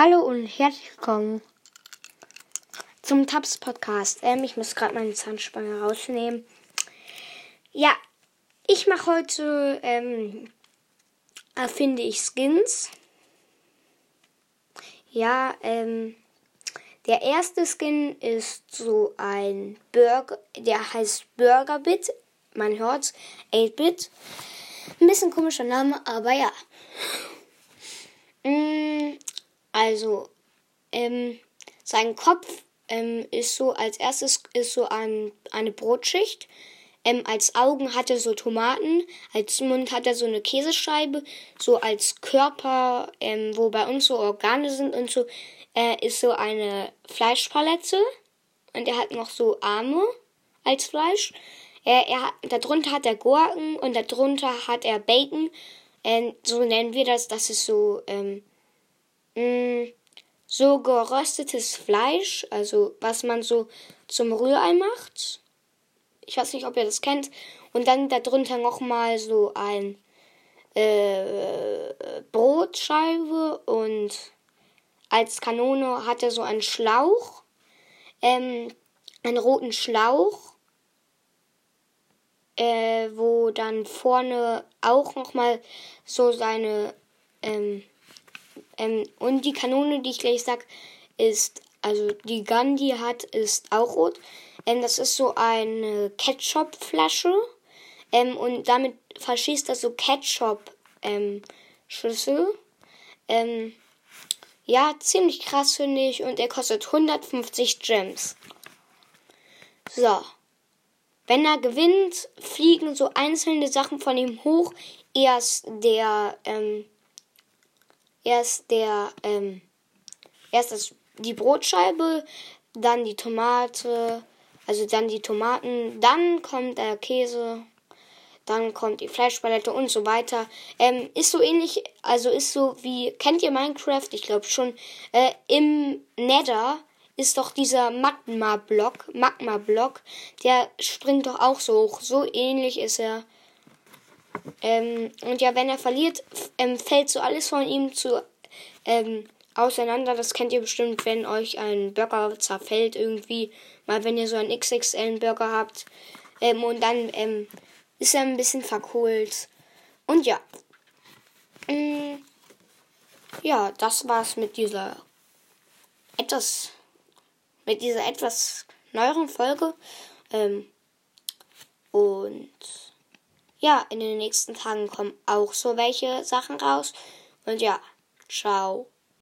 Hallo und herzlich willkommen zum Tabs Podcast. Ähm, ich muss gerade meine Zahnspange rausnehmen. Ja, ich mache heute, ähm, erfinde ich Skins. Ja, ähm, der erste Skin ist so ein Burger, der heißt Burgerbit. Man hört's, 8-Bit. Ein bisschen komischer Name, aber ja. Also, ähm, sein Kopf ähm, ist so, als erstes ist so ein, eine Brotschicht. Ähm, als Augen hat er so Tomaten, als Mund hat er so eine Käsescheibe, so als Körper, ähm, wo bei uns so Organe sind und so, äh, ist so eine Fleischpalette. Und er hat noch so Arme als Fleisch. Er, er, darunter hat er Gurken und darunter hat er Bacon. Ähm, so nennen wir das. Das ist so, ähm, mm, so geröstetes Fleisch, also was man so zum Rührei macht. Ich weiß nicht, ob ihr das kennt. Und dann darunter nochmal so ein äh, Brotscheibe und als Kanone hat er so einen Schlauch, ähm, einen roten Schlauch, äh, wo dann vorne auch nochmal so seine ähm, ähm, und die Kanone, die ich gleich sag, ist, also die Gun, die hat, ist auch rot. Ähm, das ist so eine Ketchup-Flasche. Ähm, und damit verschießt das so Ketchup-Schüssel. Ähm, ja, ziemlich krass finde ich. Und er kostet 150 Gems. So. Wenn er gewinnt, fliegen so einzelne Sachen von ihm hoch. Erst der, ähm, erst der, ähm, erst das, die Brotscheibe, dann die Tomate, also dann die Tomaten, dann kommt der Käse, dann kommt die Fleischpalette und so weiter. Ähm, ist so ähnlich, also ist so wie, kennt ihr Minecraft? Ich glaube schon. Äh, Im Nether ist doch dieser Magma-Block, Magma-Block, der springt doch auch so hoch. So ähnlich ist er. Ähm, und ja, wenn er verliert, ähm, fällt so alles von ihm zu ähm, auseinander. Das kennt ihr bestimmt, wenn euch ein Burger zerfällt irgendwie. Mal wenn ihr so einen XXL-Burger habt. Ähm, und dann ähm, ist er ein bisschen verkohlt. Und ja. Ähm, ja, das war's mit dieser etwas mit dieser etwas neueren Folge. Ähm, und ja, in den nächsten Tagen kommen auch so welche Sachen raus. Und ja, ciao.